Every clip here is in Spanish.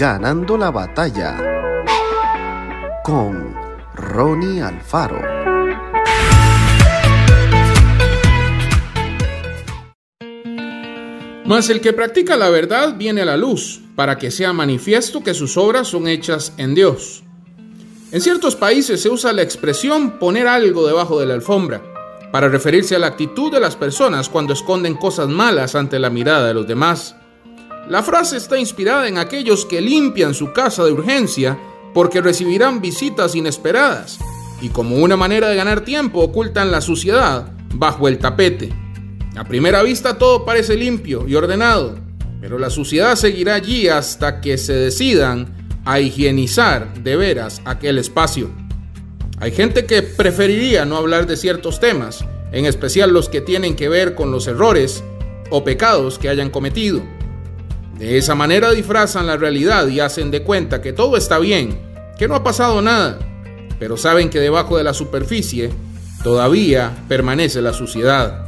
Ganando la batalla con Ronnie Alfaro. Mas el que practica la verdad viene a la luz, para que sea manifiesto que sus obras son hechas en Dios. En ciertos países se usa la expresión poner algo debajo de la alfombra, para referirse a la actitud de las personas cuando esconden cosas malas ante la mirada de los demás. La frase está inspirada en aquellos que limpian su casa de urgencia porque recibirán visitas inesperadas y como una manera de ganar tiempo ocultan la suciedad bajo el tapete. A primera vista todo parece limpio y ordenado, pero la suciedad seguirá allí hasta que se decidan a higienizar de veras aquel espacio. Hay gente que preferiría no hablar de ciertos temas, en especial los que tienen que ver con los errores o pecados que hayan cometido. De esa manera disfrazan la realidad y hacen de cuenta que todo está bien, que no ha pasado nada, pero saben que debajo de la superficie todavía permanece la suciedad.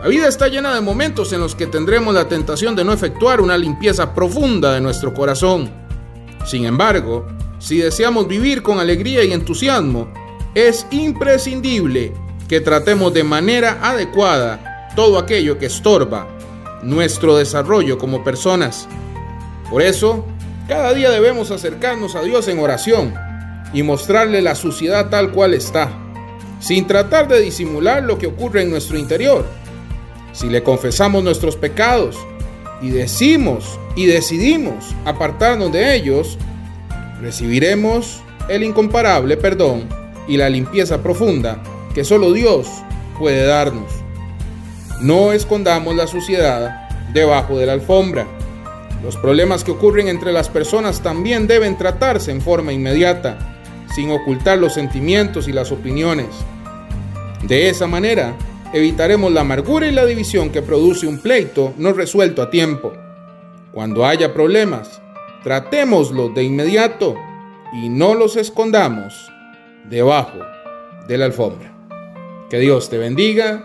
La vida está llena de momentos en los que tendremos la tentación de no efectuar una limpieza profunda de nuestro corazón. Sin embargo, si deseamos vivir con alegría y entusiasmo, es imprescindible que tratemos de manera adecuada todo aquello que estorba nuestro desarrollo como personas. Por eso, cada día debemos acercarnos a Dios en oración y mostrarle la suciedad tal cual está, sin tratar de disimular lo que ocurre en nuestro interior si le confesamos nuestros pecados y decimos y decidimos apartarnos de ellos, recibiremos el incomparable perdón y la limpieza profunda que solo Dios puede darnos. No escondamos la suciedad debajo de la alfombra. Los problemas que ocurren entre las personas también deben tratarse en forma inmediata, sin ocultar los sentimientos y las opiniones. De esa manera, evitaremos la amargura y la división que produce un pleito no resuelto a tiempo. Cuando haya problemas, tratémoslos de inmediato y no los escondamos debajo de la alfombra. Que Dios te bendiga